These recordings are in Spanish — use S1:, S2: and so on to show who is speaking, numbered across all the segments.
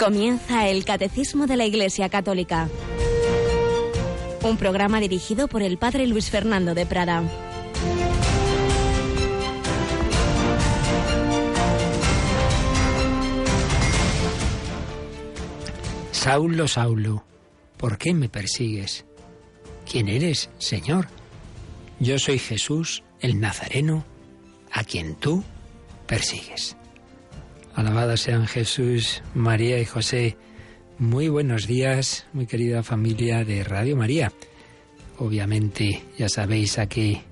S1: Comienza el Catecismo de la Iglesia Católica. Un programa dirigido por el Padre Luis Fernando de Prada.
S2: Saulo, Saulo, ¿por qué me persigues? ¿Quién eres, Señor? Yo soy Jesús, el Nazareno, a quien tú persigues. Alabados sean Jesús, María y José. Muy buenos días, muy querida familia de Radio María. Obviamente ya sabéis a qué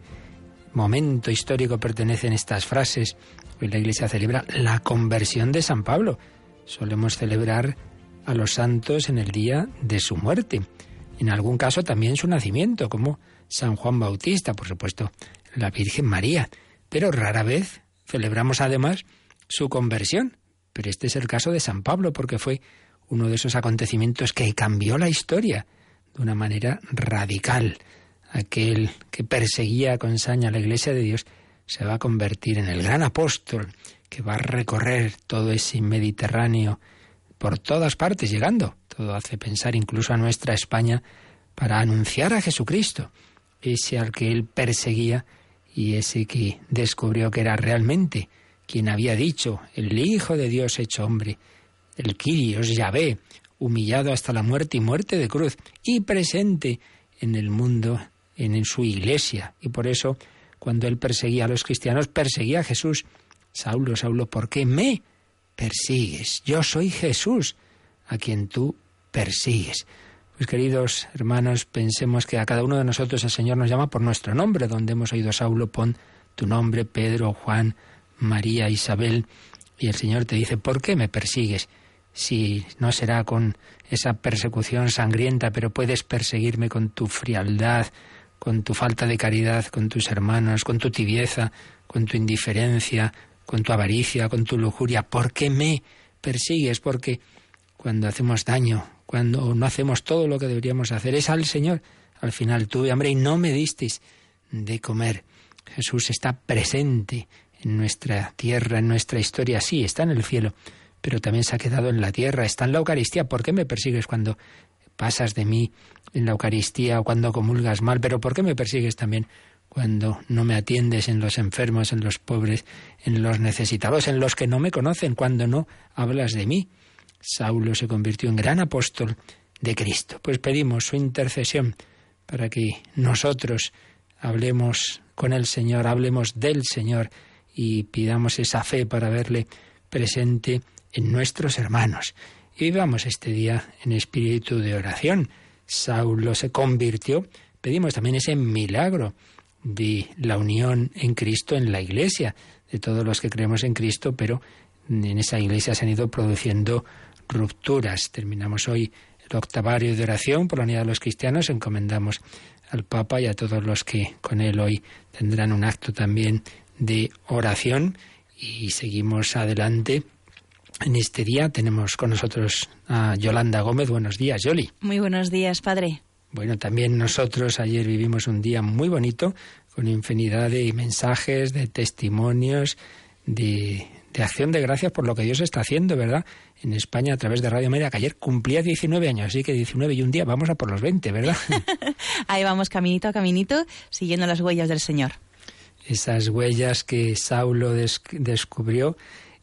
S2: momento histórico pertenecen estas frases. Hoy la Iglesia celebra la conversión de San Pablo. Solemos celebrar a los santos en el día de su muerte. En algún caso también su nacimiento, como San Juan Bautista, por supuesto, la Virgen María. Pero rara vez celebramos además su conversión. Pero este es el caso de San Pablo, porque fue uno de esos acontecimientos que cambió la historia de una manera radical. Aquel que perseguía con saña la Iglesia de Dios se va a convertir en el gran apóstol que va a recorrer todo ese Mediterráneo por todas partes, llegando, todo hace pensar incluso a nuestra España, para anunciar a Jesucristo, ese al que él perseguía y ese que descubrió que era realmente quien había dicho, el Hijo de Dios hecho hombre, el Kyrios Yahvé, humillado hasta la muerte y muerte de cruz, y presente en el mundo, en su iglesia. Y por eso, cuando él perseguía a los cristianos, perseguía a Jesús. Saulo, Saulo, ¿por qué me persigues? Yo soy Jesús, a quien tú persigues. Pues queridos hermanos, pensemos que a cada uno de nosotros el Señor nos llama por nuestro nombre, donde hemos oído Saulo, pon tu nombre, Pedro, Juan, María, Isabel, y el Señor te dice, ¿por qué me persigues? Si no será con esa persecución sangrienta, pero puedes perseguirme con tu frialdad, con tu falta de caridad con tus hermanos, con tu tibieza, con tu indiferencia, con tu avaricia, con tu lujuria. ¿Por qué me persigues? Porque cuando hacemos daño, cuando no hacemos todo lo que deberíamos hacer, es al Señor. Al final tuve hambre y no me disteis de comer. Jesús está presente en nuestra tierra, en nuestra historia, sí, está en el cielo, pero también se ha quedado en la tierra, está en la Eucaristía. ¿Por qué me persigues cuando pasas de mí en la Eucaristía o cuando comulgas mal? Pero ¿por qué me persigues también cuando no me atiendes en los enfermos, en los pobres, en los necesitados, en los que no me conocen, cuando no hablas de mí? Saulo se convirtió en gran apóstol de Cristo. Pues pedimos su intercesión para que nosotros hablemos con el Señor, hablemos del Señor y pidamos esa fe para verle presente en nuestros hermanos. Y vivamos este día en espíritu de oración. Saulo se convirtió, pedimos también ese milagro de la unión en Cristo en la Iglesia, de todos los que creemos en Cristo, pero en esa Iglesia se han ido produciendo rupturas. Terminamos hoy el octavario de oración por la unidad de los cristianos, encomendamos al Papa y a todos los que con él hoy tendrán un acto también de oración y seguimos adelante. En este día tenemos con nosotros a Yolanda Gómez. Buenos días, Yoli.
S3: Muy buenos días, padre.
S2: Bueno, también nosotros ayer vivimos un día muy bonito con infinidad de mensajes, de testimonios, de, de acción de gracias por lo que Dios está haciendo, ¿verdad? En España a través de Radio Media, que ayer cumplía 19 años, así que 19 y un día vamos a por los 20, ¿verdad?
S3: Ahí vamos caminito a caminito, siguiendo las huellas del Señor
S2: esas huellas que Saulo descubrió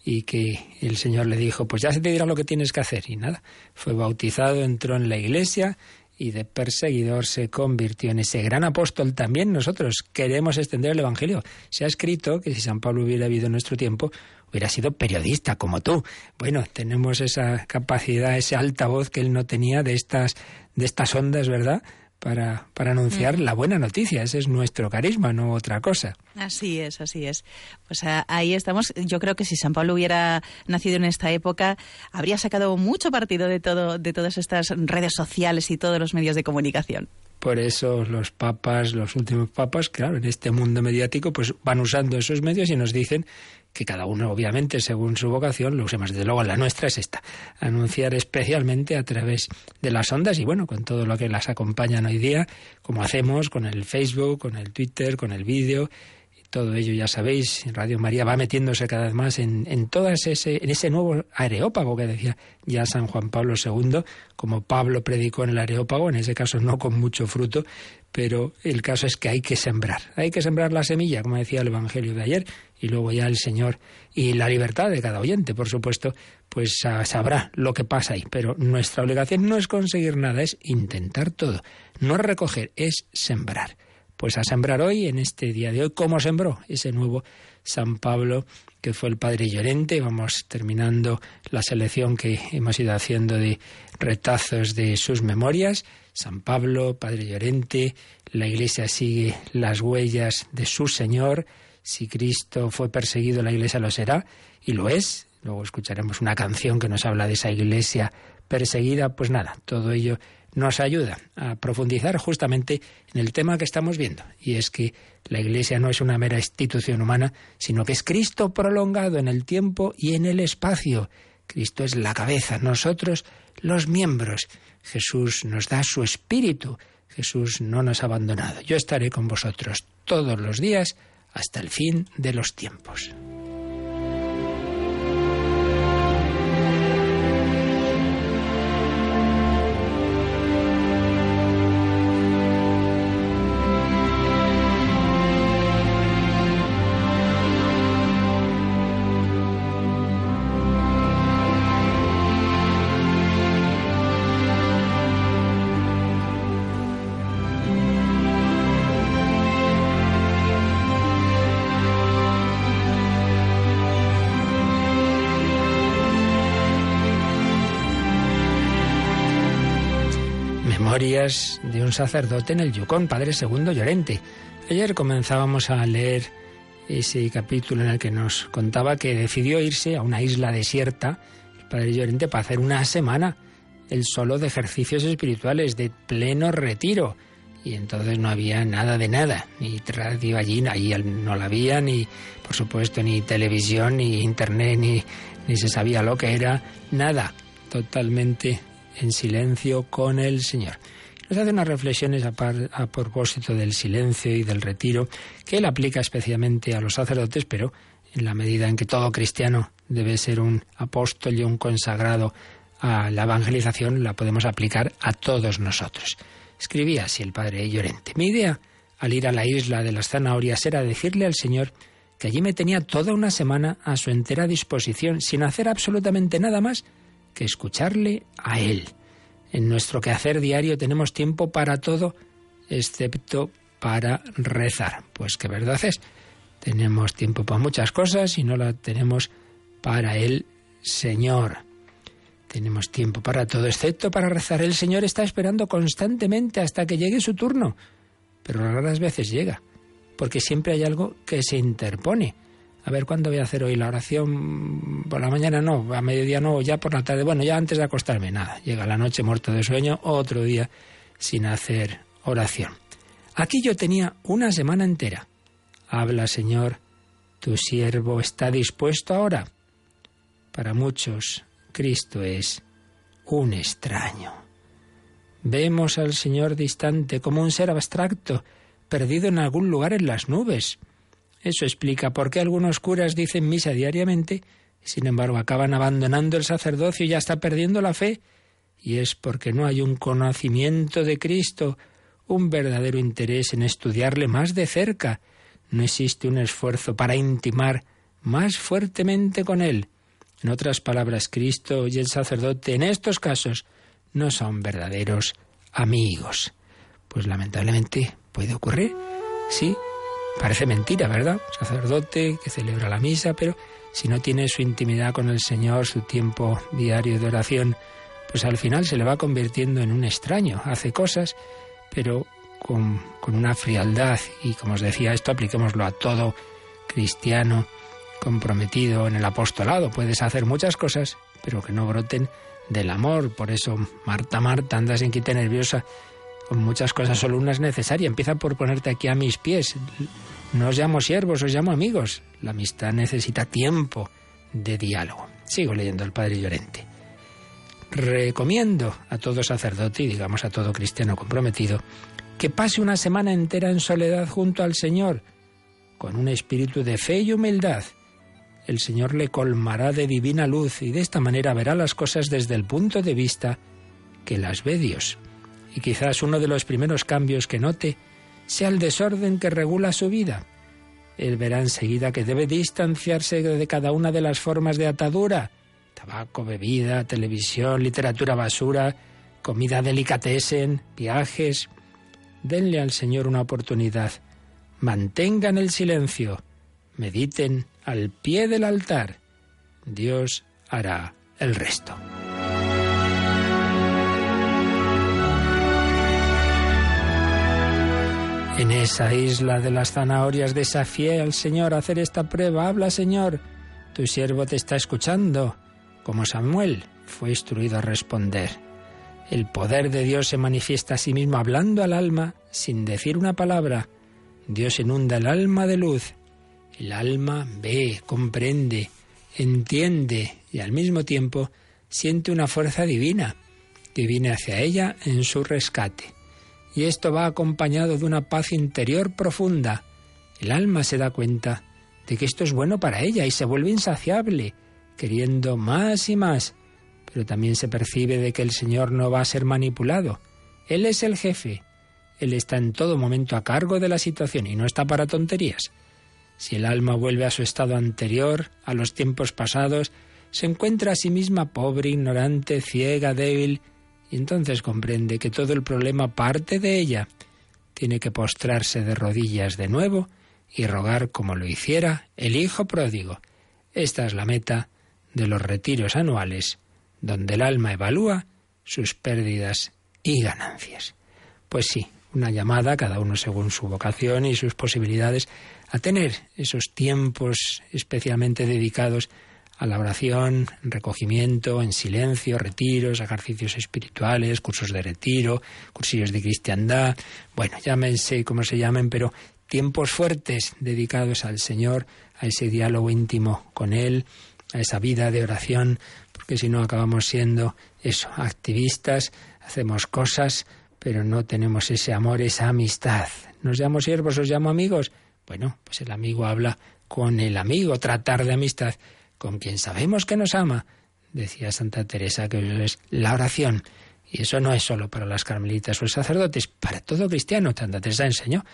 S2: y que el Señor le dijo, pues ya se te dirá lo que tienes que hacer. Y nada, fue bautizado, entró en la iglesia y de perseguidor se convirtió en ese gran apóstol. También nosotros queremos extender el Evangelio. Se ha escrito que si San Pablo hubiera habido en nuestro tiempo, hubiera sido periodista como tú. Bueno, tenemos esa capacidad, ese altavoz que él no tenía de estas, de estas ondas, ¿verdad? Para, para anunciar mm. la buena noticia. Ese es nuestro carisma, no otra cosa.
S3: Así es, así es. Pues ahí estamos. Yo creo que si San Pablo hubiera nacido en esta época, habría sacado mucho partido de todo, de todas estas redes sociales y todos los medios de comunicación.
S2: Por eso los papas, los últimos papas, claro, en este mundo mediático, pues van usando esos medios y nos dicen que cada uno, obviamente, según su vocación, lo use más. Desde luego, la nuestra es esta, anunciar especialmente a través de las ondas y, bueno, con todo lo que las acompañan hoy día, como hacemos con el Facebook, con el Twitter, con el vídeo, todo ello, ya sabéis, Radio María va metiéndose cada vez más en, en, todas ese, en ese nuevo areópago que decía ya San Juan Pablo II, como Pablo predicó en el areópago, en ese caso no con mucho fruto, pero el caso es que hay que sembrar, hay que sembrar la semilla, como decía el Evangelio de ayer, y luego ya el Señor y la libertad de cada oyente, por supuesto, pues sabrá lo que pasa ahí. Pero nuestra obligación no es conseguir nada, es intentar todo. No es recoger, es sembrar. Pues a sembrar hoy, en este día de hoy, ¿cómo sembró ese nuevo San Pablo que fue el Padre Llorente? Vamos terminando la selección que hemos ido haciendo de retazos de sus memorias. San Pablo, Padre Llorente, la Iglesia sigue las huellas de su Señor. Si Cristo fue perseguido, la Iglesia lo será, y lo es. Luego escucharemos una canción que nos habla de esa Iglesia perseguida. Pues nada, todo ello nos ayuda a profundizar justamente en el tema que estamos viendo, y es que la Iglesia no es una mera institución humana, sino que es Cristo prolongado en el tiempo y en el espacio. Cristo es la cabeza, nosotros los miembros. Jesús nos da su espíritu, Jesús no nos ha abandonado. Yo estaré con vosotros todos los días hasta el fin de los tiempos. Sacerdote en el Yukon, Padre Segundo Llorente. Ayer comenzábamos a leer ese capítulo en el que nos contaba que decidió irse a una isla desierta, el Padre Llorente, para hacer una semana el solo de ejercicios espirituales, de pleno retiro. Y entonces no había nada de nada, ni radio allí, allí no la había, ni por supuesto ni televisión, ni internet, ni, ni se sabía lo que era, nada, totalmente en silencio con el Señor. Nos hace unas reflexiones a, propósito del silencio y del retiro que él aplica especialmente a los sacerdotes, pero en la medida en que todo cristiano debe ser un apóstol y un consagrado a la evangelización, la podemos aplicar a todos nosotros. Escribía así el padre Llorente. Mi idea al ir a la isla de las zanahorias era decirle al Señor que allí me tenía toda una semana a su entera disposición, sin hacer absolutamente nada más que escucharle a Él. En nuestro quehacer diario tenemos tiempo para todo, excepto para rezar. Pues qué verdad es. Tenemos tiempo para muchas cosas y no la tenemos para el Señor. Tenemos tiempo para todo, excepto para rezar. El Señor está esperando constantemente hasta que llegue su turno, pero raras veces llega, porque siempre hay algo que se interpone a ver cuándo voy a hacer hoy la oración, por la mañana no, a mediodía no, ya por la tarde, bueno, ya antes de acostarme, nada, llega la noche muerto de sueño, otro día sin hacer oración. Aquí yo tenía una semana entera. Habla, Señor, tu siervo está dispuesto ahora. Para muchos, Cristo es un extraño. Vemos al Señor distante como un ser abstracto, perdido en algún lugar en las nubes. Eso explica por qué algunos curas dicen misa diariamente y sin embargo acaban abandonando el sacerdocio y ya está perdiendo la fe. Y es porque no hay un conocimiento de Cristo, un verdadero interés en estudiarle más de cerca. No existe un esfuerzo para intimar más fuertemente con Él. En otras palabras, Cristo y el sacerdote en estos casos no son verdaderos amigos. Pues lamentablemente puede ocurrir, sí, Parece mentira, ¿verdad? sacerdote que celebra la misa, pero si no tiene su intimidad con el Señor, su tiempo diario de oración, pues al final se le va convirtiendo en un extraño. Hace cosas, pero con, con una frialdad. Y como os decía, esto apliquémoslo a todo cristiano comprometido en el apostolado. Puedes hacer muchas cosas, pero que no broten del amor. Por eso, Marta, Marta, anda sin quite nerviosa muchas cosas, solo una es necesaria. Empieza por ponerte aquí a mis pies. No os llamo siervos, os llamo amigos. La amistad necesita tiempo de diálogo. Sigo leyendo el Padre Llorente. Recomiendo a todo sacerdote y digamos a todo cristiano comprometido que pase una semana entera en soledad junto al Señor. con un espíritu de fe y humildad. El Señor le colmará de divina luz y de esta manera verá las cosas desde el punto de vista que las ve Dios. Y quizás uno de los primeros cambios que note sea el desorden que regula su vida. Él verá enseguida que debe distanciarse de cada una de las formas de atadura. Tabaco, bebida, televisión, literatura basura, comida delicatessen, viajes. Denle al Señor una oportunidad. Mantengan el silencio. Mediten al pie del altar. Dios hará el resto. En esa isla de las zanahorias desafié al Señor a hacer esta prueba. Habla, Señor, tu siervo te está escuchando. Como Samuel fue instruido a responder. El poder de Dios se manifiesta a sí mismo hablando al alma sin decir una palabra. Dios inunda el alma de luz. El alma ve, comprende, entiende y al mismo tiempo siente una fuerza divina que viene hacia ella en su rescate y esto va acompañado de una paz interior profunda. El alma se da cuenta de que esto es bueno para ella y se vuelve insaciable, queriendo más y más, pero también se percibe de que el Señor no va a ser manipulado. Él es el jefe, Él está en todo momento a cargo de la situación y no está para tonterías. Si el alma vuelve a su estado anterior, a los tiempos pasados, se encuentra a sí misma pobre, ignorante, ciega, débil, entonces comprende que todo el problema parte de ella. Tiene que postrarse de rodillas de nuevo y rogar como lo hiciera el hijo pródigo. Esta es la meta de los retiros anuales, donde el alma evalúa sus pérdidas y ganancias. Pues sí, una llamada, cada uno según su vocación y sus posibilidades, a tener esos tiempos especialmente dedicados a la oración, recogimiento, en silencio, retiros, ejercicios espirituales, cursos de retiro, cursillos de cristiandad, bueno, llámense como se llamen, pero tiempos fuertes dedicados al Señor, a ese diálogo íntimo con Él, a esa vida de oración, porque si no acabamos siendo eso, activistas, hacemos cosas, pero no tenemos ese amor, esa amistad. ¿Nos llamo siervos, os llamo amigos? Bueno, pues el amigo habla con el amigo, tratar de amistad con quien sabemos que nos ama, decía Santa Teresa, que es la oración. Y eso no es solo para las carmelitas o los sacerdotes, para todo cristiano. Santa Teresa enseñó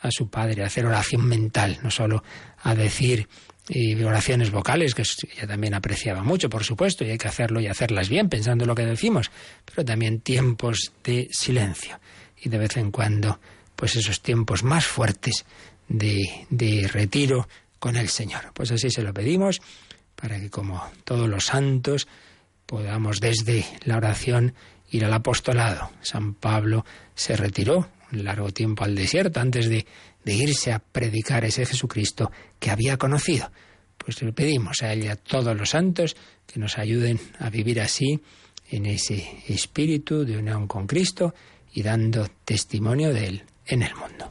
S2: a su padre a hacer oración mental, no solo a decir oraciones vocales, que ella también apreciaba mucho, por supuesto, y hay que hacerlo y hacerlas bien, pensando en lo que decimos, pero también tiempos de silencio. Y de vez en cuando, pues esos tiempos más fuertes de, de retiro con el Señor. Pues así se lo pedimos para que como todos los santos podamos desde la oración ir al apostolado. San Pablo se retiró un largo tiempo al desierto antes de, de irse a predicar ese Jesucristo que había conocido. Pues le pedimos a él y a todos los santos que nos ayuden a vivir así, en ese espíritu de unión con Cristo y dando testimonio de Él en el mundo.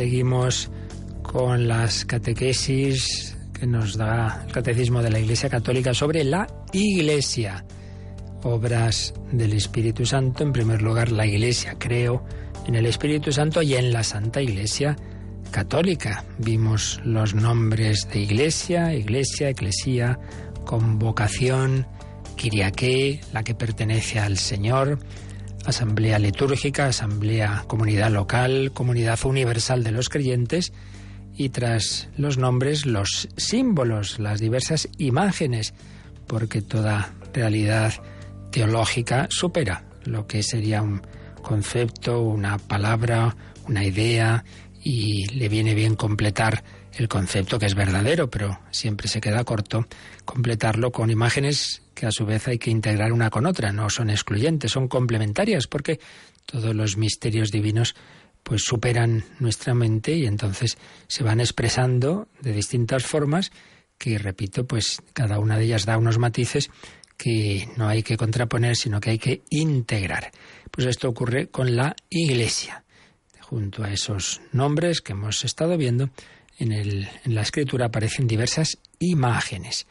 S2: Seguimos con las catequesis que nos da el Catecismo de la Iglesia Católica sobre la Iglesia. Obras del Espíritu Santo, en primer lugar la Iglesia, creo en el Espíritu Santo y en la Santa Iglesia Católica. Vimos los nombres de Iglesia, Iglesia, Eclesía, Convocación, Kiriaké, la que pertenece al Señor, asamblea litúrgica, asamblea comunidad local, comunidad universal de los creyentes y tras los nombres los símbolos, las diversas imágenes, porque toda realidad teológica supera lo que sería un concepto, una palabra, una idea y le viene bien completar el concepto que es verdadero, pero siempre se queda corto completarlo con imágenes que a su vez hay que integrar una con otra, no son excluyentes, son complementarias, porque todos los misterios divinos pues superan nuestra mente y entonces se van expresando de distintas formas que repito, pues cada una de ellas da unos matices que no hay que contraponer, sino que hay que integrar. Pues esto ocurre con la Iglesia. Junto a esos nombres que hemos estado viendo, en, el, en la escritura aparecen diversas imágenes.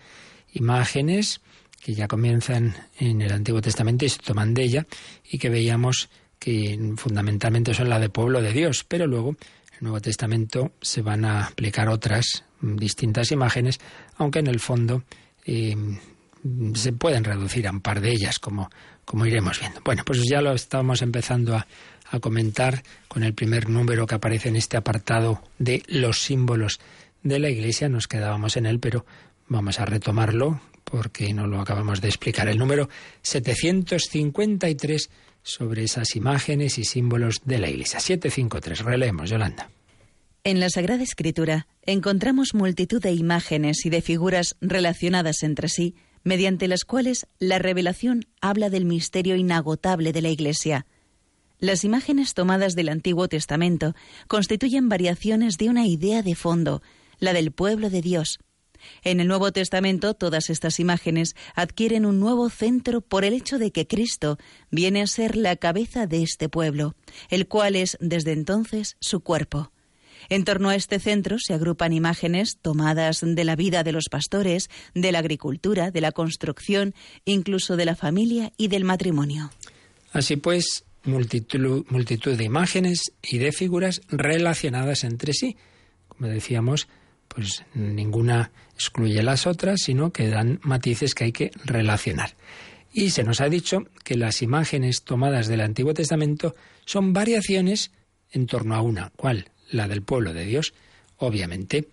S2: Imágenes que ya comienzan en el Antiguo Testamento y se toman de ella y que veíamos que fundamentalmente son la de pueblo de Dios, pero luego en el Nuevo Testamento se van a aplicar otras distintas imágenes, aunque en el fondo eh, se pueden reducir a un par de ellas, como, como iremos viendo. Bueno, pues ya lo estamos empezando a, a comentar con el primer número que aparece en este apartado de los símbolos de la Iglesia. Nos quedábamos en él, pero vamos a retomarlo porque no lo acabamos de explicar. El número 753 sobre esas imágenes y símbolos de la Iglesia. 753. Releemos, Yolanda.
S3: En la Sagrada Escritura encontramos multitud de imágenes y de figuras relacionadas entre sí, mediante las cuales la revelación habla del misterio inagotable de la Iglesia. Las imágenes tomadas del Antiguo Testamento constituyen variaciones de una idea de fondo, la del pueblo de Dios. En el Nuevo Testamento todas estas imágenes adquieren un nuevo centro por el hecho de que Cristo viene a ser la cabeza de este pueblo, el cual es desde entonces su cuerpo. En torno a este centro se agrupan imágenes tomadas de la vida de los pastores, de la agricultura, de la construcción, incluso de la familia y del matrimonio.
S2: Así pues, multitud, multitud de imágenes y de figuras relacionadas entre sí. Como decíamos, pues ninguna excluye las otras, sino que dan matices que hay que relacionar. Y se nos ha dicho que las imágenes tomadas del Antiguo Testamento son variaciones en torno a una. ¿Cuál? la del pueblo de Dios, obviamente,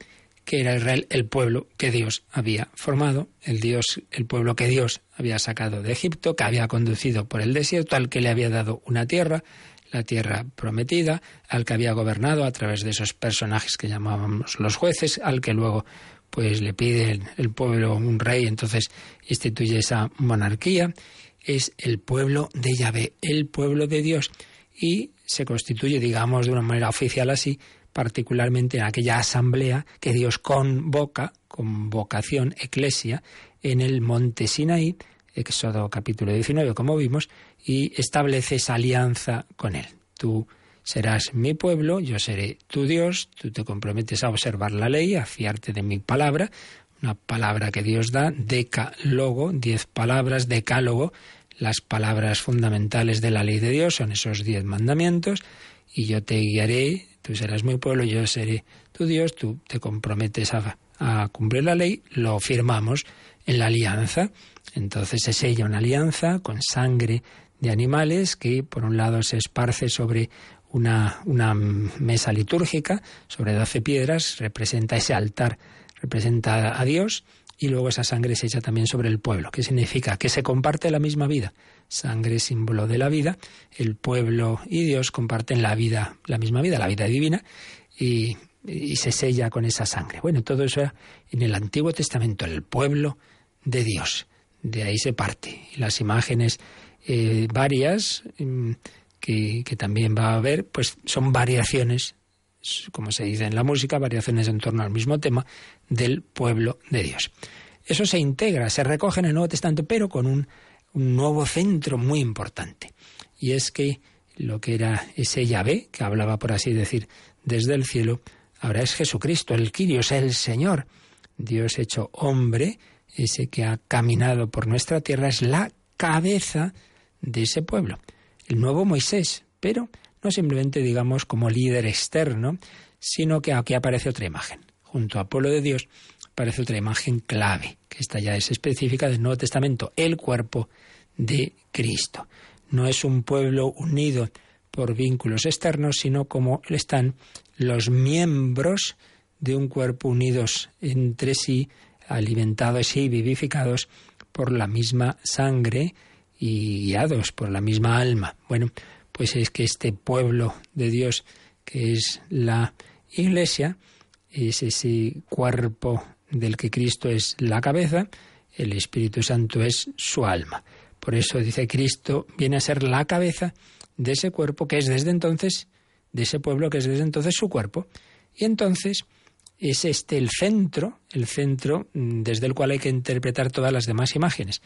S2: que era Israel el pueblo que Dios había formado, el Dios, el pueblo que Dios había sacado de Egipto, que había conducido por el desierto, al que le había dado una tierra, la tierra prometida, al que había gobernado a través de esos personajes que llamábamos los jueces, al que luego pues le pide el pueblo un rey, entonces instituye esa monarquía, es el pueblo de Yahvé, el pueblo de Dios y se constituye, digamos, de una manera oficial así, particularmente en aquella asamblea que Dios convoca, convocación, eclesia, en el monte Sinaí, Éxodo capítulo 19, como vimos, y establece esa alianza con él. Tú serás mi pueblo, yo seré tu Dios, tú te comprometes a observar la ley, a fiarte de mi palabra, una palabra que Dios da, decálogo, diez palabras, decálogo, las palabras fundamentales de la ley de Dios, son esos diez mandamientos, y yo te guiaré, tú serás mi pueblo, yo seré tu Dios, tú te comprometes a, a cumplir la ley, lo firmamos en la alianza. Entonces se sella una alianza con sangre de animales que por un lado se esparce sobre una, una mesa litúrgica, sobre doce piedras, representa ese altar, representa a Dios, y luego esa sangre se echa también sobre el pueblo. ¿Qué significa? Que se comparte la misma vida. Sangre, símbolo de la vida. El pueblo y Dios comparten la vida, la misma vida, la vida divina, y, se sella con esa sangre. Bueno, todo eso en el Antiguo Testamento, el pueblo de Dios. De ahí se parte. Y las imágenes eh, varias mm, que, también va a haber, pues son variaciones como se dice en la música, variaciones en torno al mismo tema del pueblo de Dios. Eso se integra, se recoge en el Nuevo Testamento, pero con un, nuevo centro muy importante. Y es que lo que era ese Yahvé, que hablaba, por así decir, desde el cielo, ahora es Jesucristo, el Quirios, el Señor. Dios hecho hombre, ese que ha caminado por nuestra tierra, es la cabeza de ese pueblo. El nuevo Moisés, pero no simplemente digamos como líder externo, sino que aquí aparece otra imagen. Junto a pueblo de Dios aparece otra imagen clave, que esta ya es específica del Nuevo Testamento, el cuerpo de Cristo. No es un pueblo unido por vínculos externos, sino como están los miembros de un cuerpo unidos entre sí, alimentados y vivificados por la misma sangre y guiados por la misma alma. Bueno, pues es que este pueblo de Dios que es la Iglesia, es ese cuerpo del que Cristo es la cabeza, el Espíritu Santo es su alma. Por eso dice Cristo viene a ser la cabeza de ese cuerpo que es desde entonces, de ese pueblo que es desde entonces su cuerpo. Y entonces es este el centro, el centro mm, desde el cual hay que interpretar todas las demás imágenes.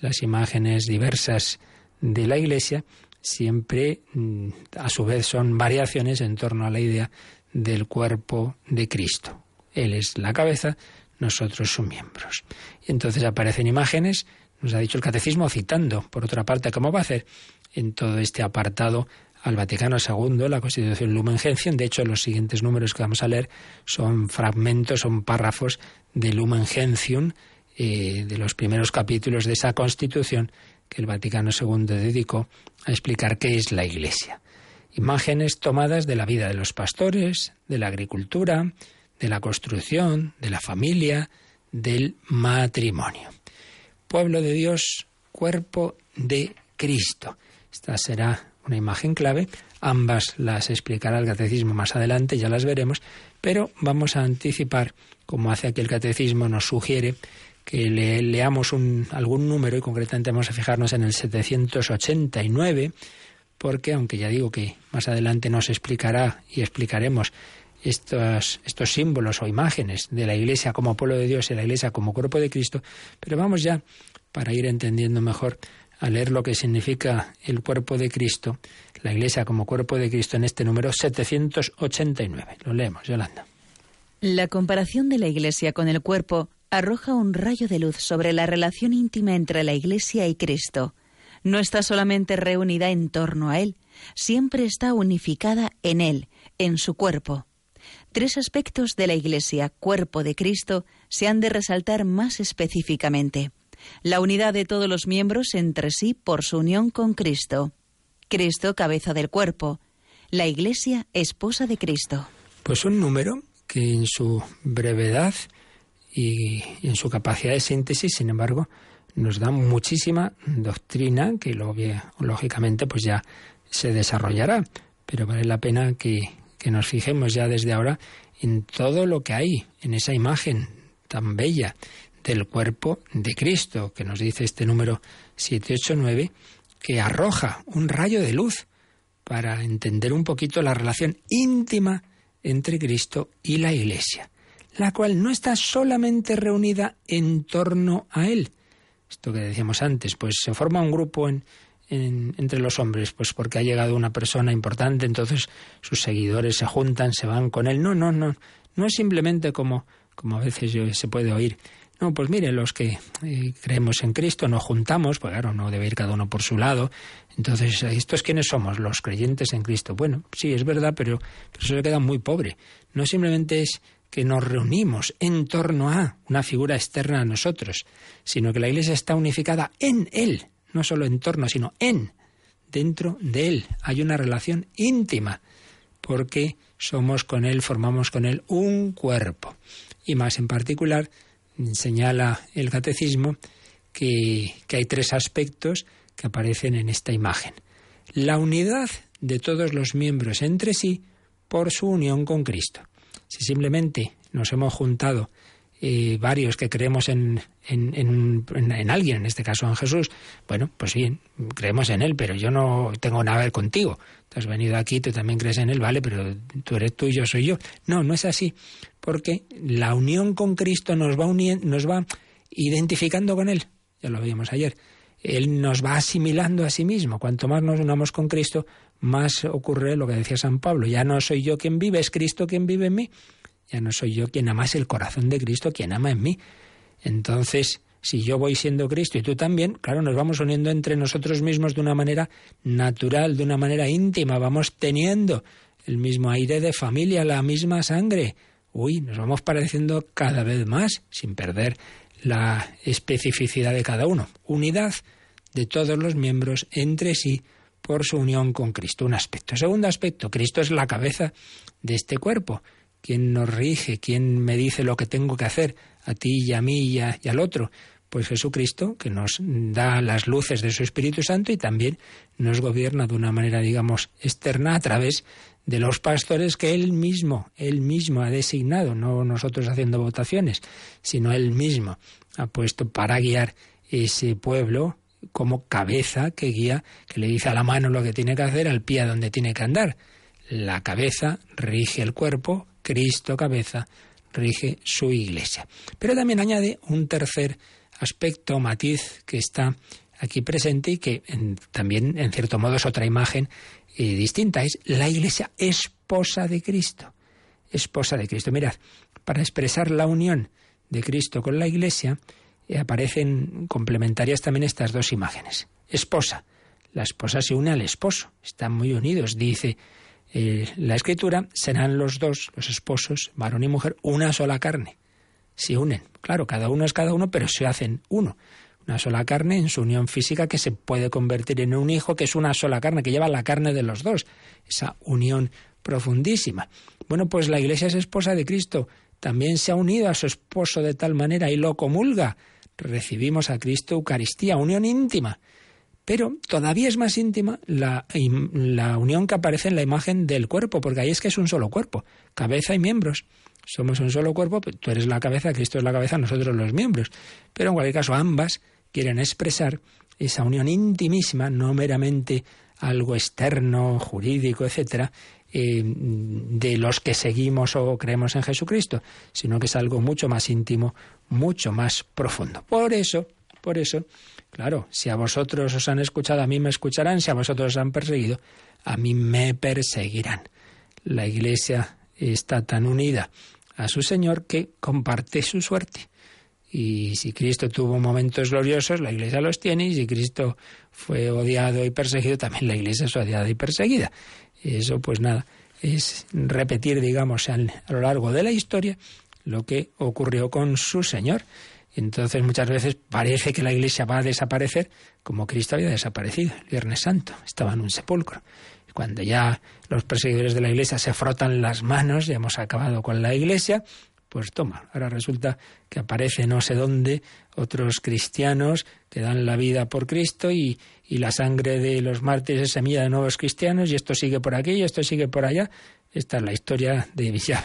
S2: Las imágenes diversas de la Iglesia siempre mm, a su vez son variaciones en torno a la idea del cuerpo de Cristo. Él es la cabeza, nosotros sus miembros. Y entonces aparecen imágenes, nos ha dicho el catecismo citando, por otra parte, cómo va a hacer en todo este apartado al Vaticano II, la Constitución Lumen Gentium. De hecho, los siguientes números que vamos a leer son fragmentos, son párrafos de Lumen Gentium, de los primeros capítulos de esa Constitución que el Vaticano II dedicó a explicar qué es la Iglesia. Imágenes tomadas de la vida de los pastores, de la agricultura, de la construcción, de la familia, del matrimonio. Pueblo de Dios, cuerpo de Cristo. Esta será una imagen clave. Ambas las explicará el catecismo más adelante, ya las veremos, pero vamos a anticipar, como hace aquí el catecismo, nos sugiere le, leamos un, algún número y concretamente vamos a fijarnos en el 789, porque aunque ya digo que más adelante nos explicará y explicaremos estos, estos símbolos o imágenes de la Iglesia como pueblo de Dios y la Iglesia como cuerpo de Cristo, pero vamos ya para ir entendiendo mejor a leer lo que significa el cuerpo de Cristo, la Iglesia como cuerpo de Cristo en este número 789. Lo leemos, Yolanda.
S3: La comparación de la Iglesia con el cuerpo arroja un rayo de luz sobre la relación íntima entre la Iglesia y Cristo. No está solamente reunida en torno a Él, siempre está unificada en Él, en su cuerpo. Tres aspectos de la Iglesia, cuerpo de Cristo, se han de resaltar más específicamente. La unidad de todos los miembros entre sí por su unión con Cristo. Cristo, cabeza del cuerpo. La Iglesia, esposa de Cristo.
S2: Pues un número que en su brevedad y, en su capacidad de síntesis, sin embargo, nos da muchísima doctrina que lógicamente pues ya se desarrollará, pero vale la pena que, que nos fijemos ya desde ahora en todo lo que hay en esa imagen tan bella del cuerpo de Cristo, que nos dice este número 789, que arroja un rayo de luz para entender un poquito la relación íntima entre Cristo y la Iglesia la cual no está solamente reunida en torno a él. Esto que decíamos antes, pues se forma un grupo en, entre los hombres, pues porque ha llegado una persona importante, entonces sus seguidores se juntan, se van con él. No, no, no, no es simplemente como, como a veces se puede oír. No, pues mire, los que eh, creemos en Cristo nos juntamos, pues claro, no debe ir cada uno por su lado. Entonces, ¿estos quiénes somos? Los creyentes en Cristo. Bueno, sí, es verdad, pero, pero eso se queda muy pobre. No simplemente es que nos reunimos en torno a una figura externa a nosotros, sino que la Iglesia está unificada en Él, no solo en torno, sino en, dentro de Él. Hay una relación íntima, porque somos con Él, formamos con Él un cuerpo. Y más en particular, señala el catecismo que, que hay tres aspectos que aparecen en esta imagen. La unidad de todos los miembros entre sí por su unión con Cristo. Si simplemente nos hemos juntado eh, varios que creemos en, en, en, alguien, en este caso en Jesús, bueno, pues bien, creemos en Él, pero yo no tengo nada que ver contigo. Tú has venido aquí, tú también crees en Él, vale, pero tú eres tú y yo soy yo. No, no es así, porque la unión con Cristo nos va, uniendo, nos va identificando con Él. Ya lo vimos ayer. Él nos va asimilando a sí mismo. Cuanto más nos unamos con Cristo, más ocurre lo que decía San Pablo. Ya no soy yo quien vive, es Cristo quien vive en mí. Ya no soy yo quien ama, es el corazón de Cristo quien ama en mí. Entonces, si yo voy siendo Cristo y tú también, claro, nos vamos uniendo entre nosotros mismos de una manera natural, de una manera íntima, vamos teniendo el mismo aire de familia, la misma sangre. Uy, nos vamos pareciendo cada vez más, sin perder la especificidad de cada uno. Unidad de todos los miembros entre sí por su unión con Cristo. Un aspecto. Segundo aspecto, Cristo es la cabeza de este cuerpo. ¿Quién nos rige? ¿Quién me dice lo que tengo que hacer? A ti y a mí y, al otro. Pues Jesucristo, que nos da las luces de su Espíritu Santo y también nos gobierna de una manera, digamos, externa a través de los pastores que él mismo, él mismo ha designado, no nosotros haciendo votaciones, sino él mismo ha puesto para guiar ese pueblo como cabeza que guía, que le dice a la mano lo que tiene que hacer, al pie a donde tiene que andar. La cabeza rige el cuerpo, Cristo cabeza rige su iglesia. Pero también añade un tercer aspecto, matiz, que está aquí presente y que también, en cierto modo, es otra imagen eh, distinta. Es la iglesia esposa de Cristo. Esposa de Cristo. Mirad, para expresar la unión de Cristo con la iglesia, aparecen complementarias también estas dos imágenes. Esposa. La esposa se une al esposo. Están muy unidos, dice eh, la escritura, serán los dos, los esposos, varón y mujer, una sola carne. Se unen. Claro, cada uno es cada uno, pero se hacen uno. Una sola carne en su unión física que se puede convertir en un hijo que es una sola carne, que lleva la carne de los dos. Esa unión profundísima. Bueno, pues la iglesia es esposa de Cristo. También se ha unido a su esposo de tal manera y lo comulga. Recibimos a Cristo Eucaristía, unión íntima. Pero todavía es más íntima la, la, unión que aparece en la imagen del cuerpo, porque ahí es que es un solo cuerpo, cabeza y miembros. Somos un solo cuerpo, tú eres la cabeza, Cristo es la cabeza, nosotros los miembros. Pero en cualquier caso, ambas quieren expresar esa unión intimísima, no meramente algo externo, jurídico, etcétera, eh, de los que seguimos o creemos en Jesucristo, sino que es algo mucho más íntimo, mucho más profundo. Por eso, por eso, claro, si a vosotros os han escuchado, a mí me escucharán, si a vosotros os han perseguido, a mí me perseguirán. La Iglesia está tan unida a su Señor que comparte su suerte. Y si Cristo tuvo momentos gloriosos, la Iglesia los tiene, y si Cristo fue odiado y perseguido, también la Iglesia es odiada y perseguida. Eso, pues nada, es repetir, digamos, a lo largo de la historia lo que ocurrió con su Señor. Entonces muchas veces parece que la iglesia va a desaparecer como Cristo había desaparecido el Viernes Santo, estaba en un sepulcro. Cuando ya los perseguidores de la iglesia se frotan las manos, ya hemos acabado con la iglesia, pues toma, ahora resulta que aparece no sé dónde otros cristianos que dan la vida por Cristo y, y la sangre de los mártires es semilla de nuevos cristianos y esto sigue por aquí y esto sigue por allá. Esta es la historia de ya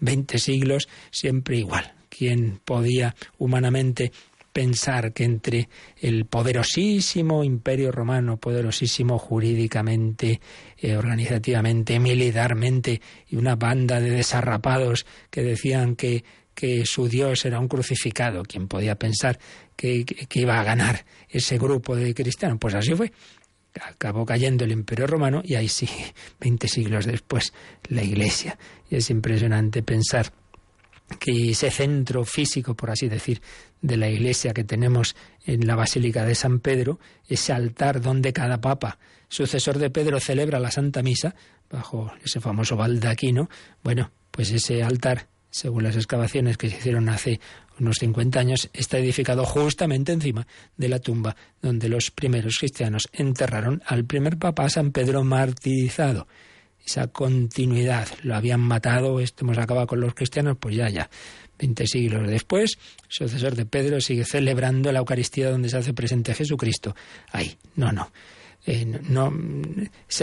S2: 20 siglos, siempre igual. ¿Quién podía humanamente pensar que entre el poderosísimo imperio romano, poderosísimo jurídicamente, eh, organizativamente, militarmente, y una banda de desarrapados que decían que, que su Dios era un crucificado, ¿quién podía pensar que, que iba a ganar ese grupo de cristianos? Pues así fue acabó cayendo el imperio romano y ahí sí, 20 siglos después, la iglesia. Y es impresionante pensar que ese centro físico, por así decir, de la iglesia que tenemos en la Basílica de San Pedro, ese altar donde cada papa, sucesor de Pedro, celebra la Santa Misa, bajo ese famoso baldaquino, bueno, pues ese altar, según las excavaciones que se hicieron hace unos 50 años, está edificado justamente encima de la tumba donde los primeros cristianos enterraron al primer papa, San Pedro martirizado esa continuidad. Lo habían matado, esto hemos acabado con los cristianos, pues ya, ya. Veinte siglos después, el sucesor de Pedro sigue celebrando la Eucaristía donde se hace presente Jesucristo. Ahí, no, no. Eh, no,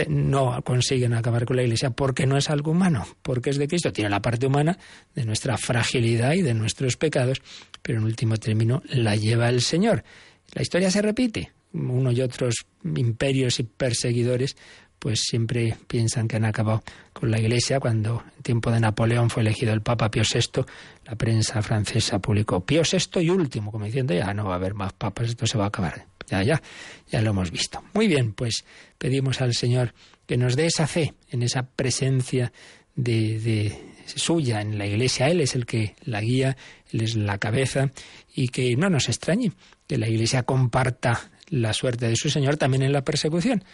S2: no consiguen acabar con la Iglesia porque no es algo humano, porque es de Cristo. Tiene la parte humana de nuestra fragilidad y de nuestros pecados, pero en último término la lleva el Señor. La historia se repite. Uno y otros imperios y perseguidores pues siempre piensan que han acabado con la Iglesia. Cuando en tiempo de Napoleón fue elegido el Papa Pío VI, la prensa francesa publicó Pío VI y último, como diciendo, ya no va a haber más papas, esto se va a acabar. Ya, ya, ya lo hemos visto. Muy bien, pues pedimos al Señor que nos dé esa fe en esa presencia de, de suya en la Iglesia. Él es el que la guía, Él es la cabeza y que no nos extrañe que la Iglesia comparta la suerte de su Señor también en la persecución.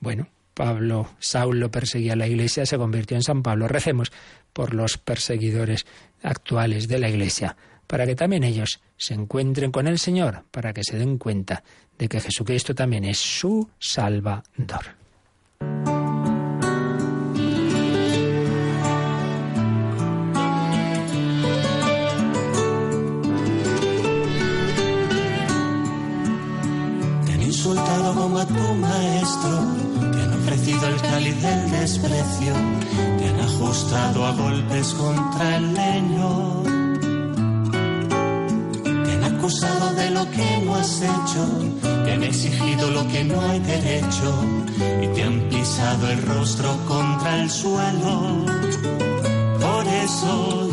S2: Bueno, Pablo, Saulo perseguía a la iglesia, se convirtió en San Pablo. Recemos por los perseguidores actuales de la iglesia, para que también ellos se encuentren con el Señor, para que se den cuenta de que Jesucristo también es su Salvador.
S4: maestro, el cáliz del desprecio, te han ajustado a golpes contra el leño. Te han acusado de lo que no has hecho, te han exigido lo que no hay derecho y te han pisado el rostro contra el suelo. Por eso,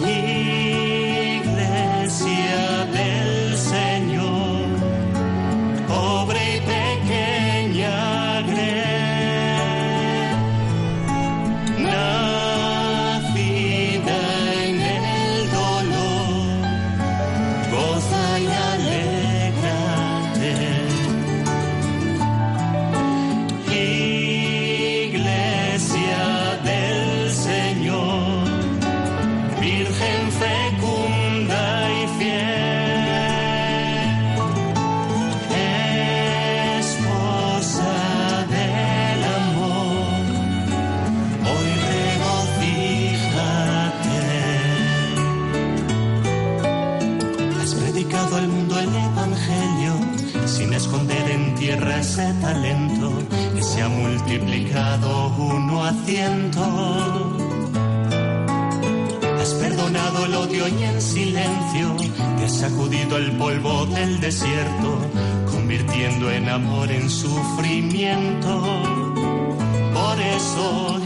S4: Has perdonado el odio y en silencio te has sacudido el polvo del desierto, convirtiendo en amor en sufrimiento. Por eso,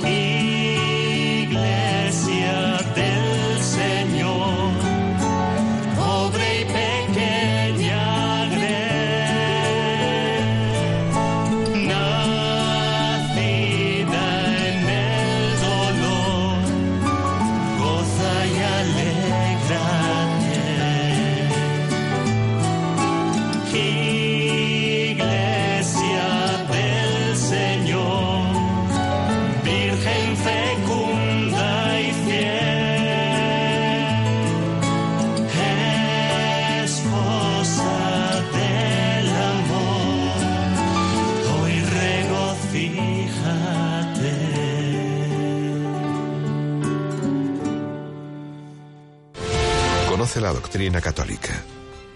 S5: católica.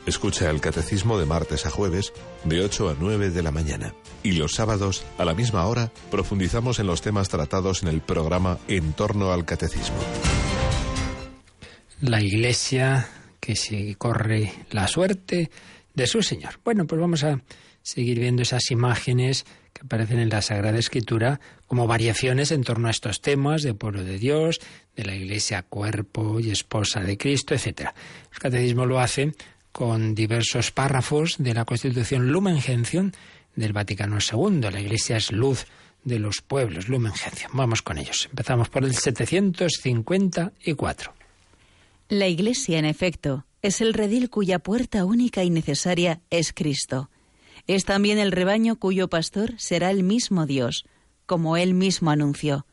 S5: Escucha el catecismo de martes a jueves de 8 a 9 de la mañana. Y los sábados, a la misma hora, profundizamos en los temas tratados en el programa En torno al catecismo.
S2: La iglesia que se corre la suerte de su Señor. Bueno, pues vamos a seguir viendo esas imágenes que aparecen en la Sagrada Escritura como variaciones en torno a estos temas de pueblo de Dios, de la Iglesia cuerpo y esposa de Cristo, etc. El catecismo lo hace con diversos párrafos de la Constitución Lumen Gentium del Vaticano II. La Iglesia es luz de los pueblos, Lumen Gentium. Vamos con ellos. Empezamos por el 754.
S3: La Iglesia, en efecto, es el redil cuya puerta única y necesaria es Cristo es también el rebaño cuyo pastor será el mismo Dios, como él mismo anunció.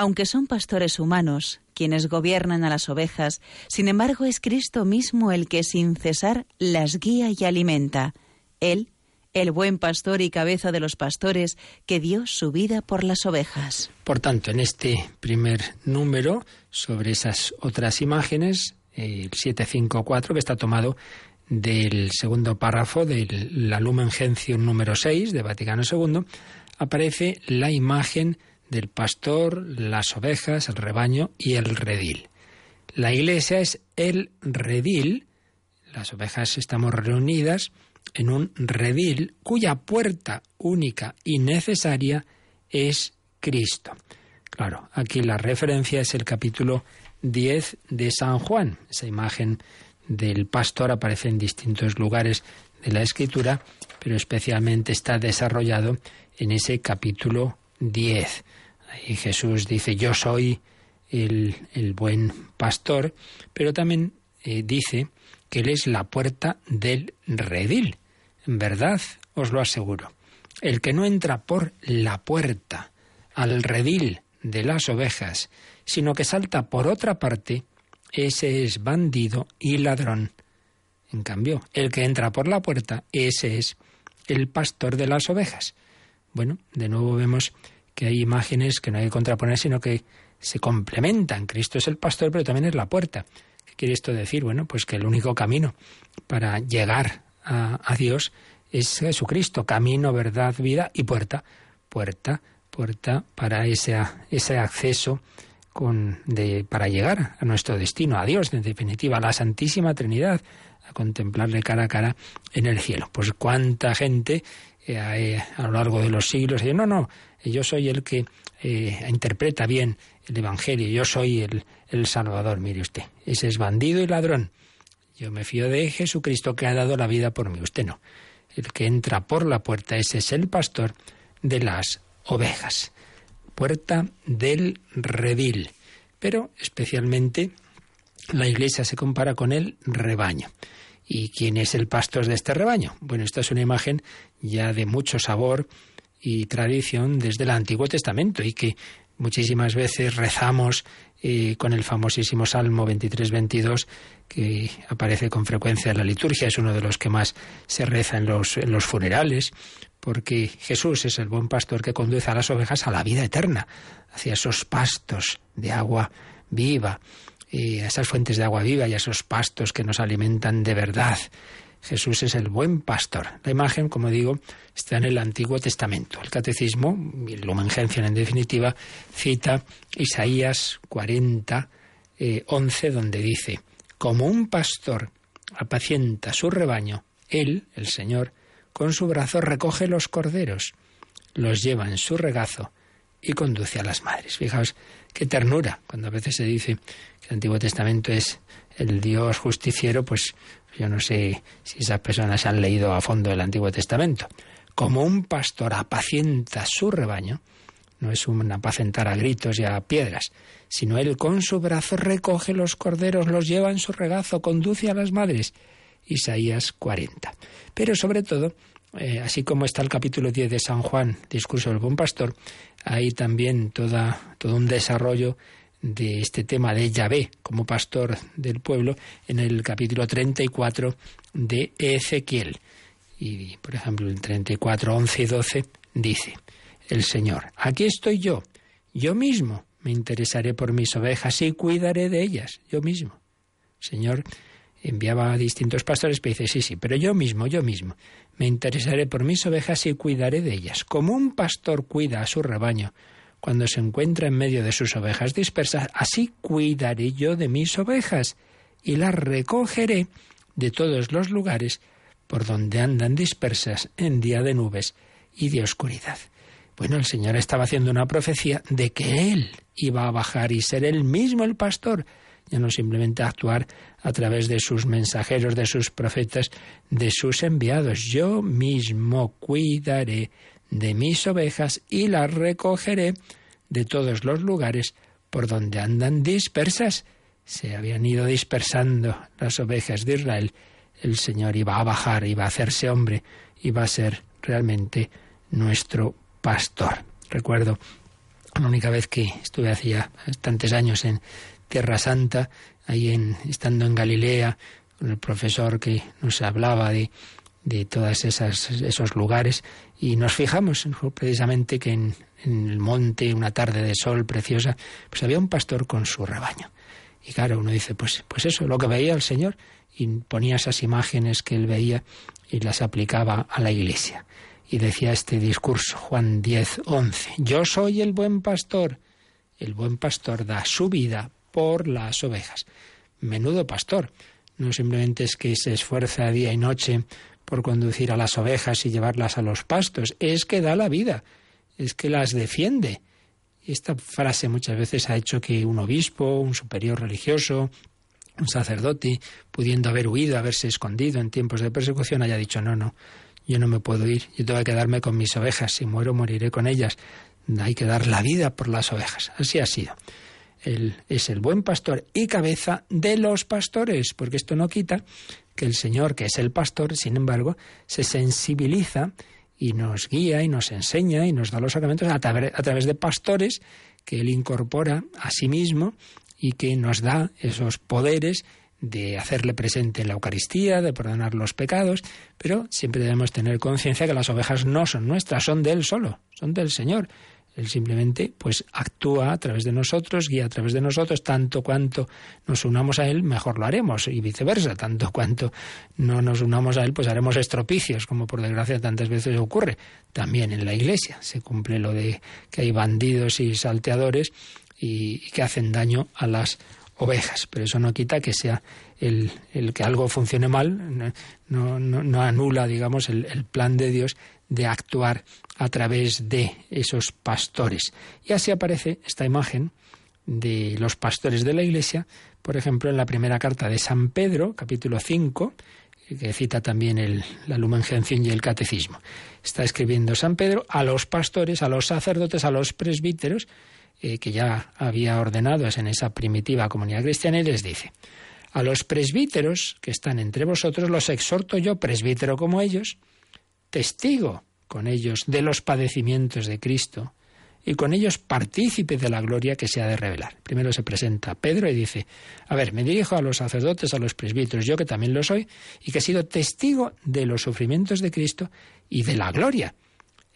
S3: Aunque son pastores humanos, quienes gobiernan a las ovejas, sin embargo es Cristo mismo el que sin cesar las guía y alimenta. Él, el buen pastor y cabeza de los pastores, que dio su vida por las ovejas.
S2: Por tanto, en este primer número, sobre esas otras imágenes, el 754, que está tomado del segundo párrafo del la Lumen Gentium número 6 de Vaticano II, aparece la imagen del pastor, las ovejas, el rebaño y el redil. La iglesia es el redil, las ovejas estamos reunidas en un redil cuya puerta única y necesaria es Cristo. Claro, aquí la referencia es el capítulo 10 de San Juan, esa imagen del pastor aparece en distintos lugares de la escritura, pero especialmente está desarrollado en ese capítulo 10. Ahí Jesús dice, yo soy el, buen pastor, pero también eh, dice que Él es la puerta del redil. En verdad, os lo aseguro, el que no entra por la puerta al redil de las ovejas, sino que salta por otra parte, ese es bandido y ladrón. En cambio, el que entra por la puerta, ese es el pastor de las ovejas. Bueno, de nuevo vemos que hay imágenes que no hay que contraponer, sino que se complementan. Cristo es el pastor, pero también es la puerta. ¿Qué quiere esto decir? Bueno, pues que el único camino para llegar a, Dios es Jesucristo, camino, verdad, vida y puerta. Puerta, puerta para ese, ese acceso con, de, para llegar a nuestro destino, a Dios, en definitiva, a la Santísima Trinidad, a contemplarle cara a cara en el cielo. Pues cuánta gente a lo largo de los siglos dice, no, no, yo soy el que eh, interpreta bien el Evangelio, yo soy el, el Salvador, mire usted, ese es bandido y ladrón. Yo me fío de Jesucristo que ha dado la vida por mí, usted no. El que entra por la puerta, ese es el pastor de las ovejas. Puerta del redil. Pero especialmente la iglesia se compara con el rebaño. ¿Y quién es el pastor de este rebaño? Bueno, esta es una imagen ya de mucho sabor y tradición desde el Antiguo Testamento y que muchísimas veces rezamos eh, con el famosísimo Salmo 23-22 que aparece con frecuencia en la liturgia, es uno de los que más se reza en los, en los funerales, porque Jesús es el buen pastor que conduce a las ovejas a la vida eterna, hacia esos pastos de agua viva, y a esas fuentes de agua viva y a esos pastos que nos alimentan de verdad. Jesús es el buen pastor. La imagen, como digo, está en el Antiguo Testamento. El Catecismo, el Lumen en definitiva, cita Isaías 40, 11, eh, donde dice, como un pastor apacienta su rebaño, él, el Señor, con su brazo recoge los corderos, los lleva en su regazo y conduce a las madres. Fijaos qué ternura, cuando a veces se dice que el Antiguo Testamento es el Dios justiciero, pues yo no sé si esas personas han leído a fondo el Antiguo Testamento. Como un pastor apacienta su rebaño, no es un apacentar a gritos y a piedras, sino él con su brazo recoge los corderos, los lleva en su regazo, conduce a las madres. Isaías 40. Pero sobre todo, eh, así como está el capítulo 10 de San Juan, Discurso del Buen Pastor, hay también toda, todo un desarrollo de este tema de Yahvé como pastor del pueblo en el capítulo 34 de Ezequiel. Y, por ejemplo, el 34, 11 y 12 dice el Señor, aquí estoy yo, yo mismo me interesaré por mis ovejas y cuidaré de ellas, yo mismo. Señor enviaba a distintos pastores, pero dice, sí, sí, pero yo mismo, yo mismo, me interesaré por mis ovejas y cuidaré de ellas, como un pastor cuida a su rebaño cuando se encuentra en medio de sus ovejas dispersas, así cuidaré yo de mis ovejas y las recogeré de todos los lugares por donde andan dispersas en día de nubes y de oscuridad. Bueno, el Señor estaba haciendo una profecía de que Él iba a bajar y ser Él mismo el pastor, ya no simplemente actuar a través de sus mensajeros, de sus profetas, de sus enviados. Yo mismo cuidaré de mis ovejas y las recogeré de todos los lugares por donde andan dispersas. Se habían ido dispersando las ovejas de Israel. El Señor iba a bajar, iba a hacerse hombre, iba a ser realmente nuestro pastor. Recuerdo la única vez que estuve hacía bastantes años en Tierra Santa, ahí en, estando en Galilea, con el profesor que nos hablaba de, de todos esos lugares, y nos fijamos precisamente que en, el monte, una tarde de sol preciosa, pues había un pastor con su rebaño. Y claro, uno dice, pues, pues eso, lo que veía el Señor, y ponía esas imágenes que él veía y las aplicaba a la iglesia. Y decía este discurso, Juan 10, 11, yo soy el buen pastor, el buen pastor da su vida por las ovejas. Menudo pastor, no simplemente es que se esfuerza día y noche por conducir a las ovejas y llevarlas a los pastos, es que da la vida, es que las defiende. Esta frase muchas veces ha hecho que un obispo, un superior religioso, un sacerdote, pudiendo haber huido, haberse escondido en tiempos de persecución, haya dicho, no, no, yo no me puedo ir, yo tengo que quedarme con mis ovejas, si muero moriré con ellas, hay que dar la vida por las ovejas. Así ha sido. Él es el buen pastor y cabeza de los pastores, porque esto no quita que el Señor, que es el pastor, sin embargo, se sensibiliza y nos guía y nos enseña y nos da los sacramentos a, través de pastores que Él incorpora a sí mismo y que nos da esos poderes de hacerle presente en la Eucaristía, de perdonar los pecados, pero siempre debemos tener conciencia que las ovejas no son nuestras, son de Él solo, son del Señor. Él simplemente pues actúa a través de nosotros, guía a través de nosotros, tanto cuanto nos unamos a Él, mejor lo haremos, y viceversa, tanto cuanto no nos unamos a Él, pues haremos estropicios, como por desgracia tantas veces ocurre. También en la Iglesia se cumple lo de que hay bandidos y salteadores y, que hacen daño a las ovejas, pero eso no quita que sea el, que algo funcione mal, no, no, anula, digamos, el plan de Dios de actuar a través de esos pastores. Y así aparece esta imagen de los pastores de la Iglesia, por ejemplo, en la primera carta de San Pedro, capítulo 5, que cita también el, la Lumen Gentium y el Catecismo. Está escribiendo San Pedro a los pastores, a los sacerdotes, a los presbíteros, eh, que ya había ordenados en esa primitiva comunidad cristiana, y les dice, a los presbíteros que están entre vosotros los exhorto yo, presbítero como ellos, testigo con ellos de los padecimientos de Cristo y con ellos partícipe de la gloria que se ha de revelar. Primero se presenta Pedro y dice, a ver, me dirijo a los sacerdotes, a los presbíteros, yo que también lo soy, y que he sido testigo de los sufrimientos de Cristo y de la gloria.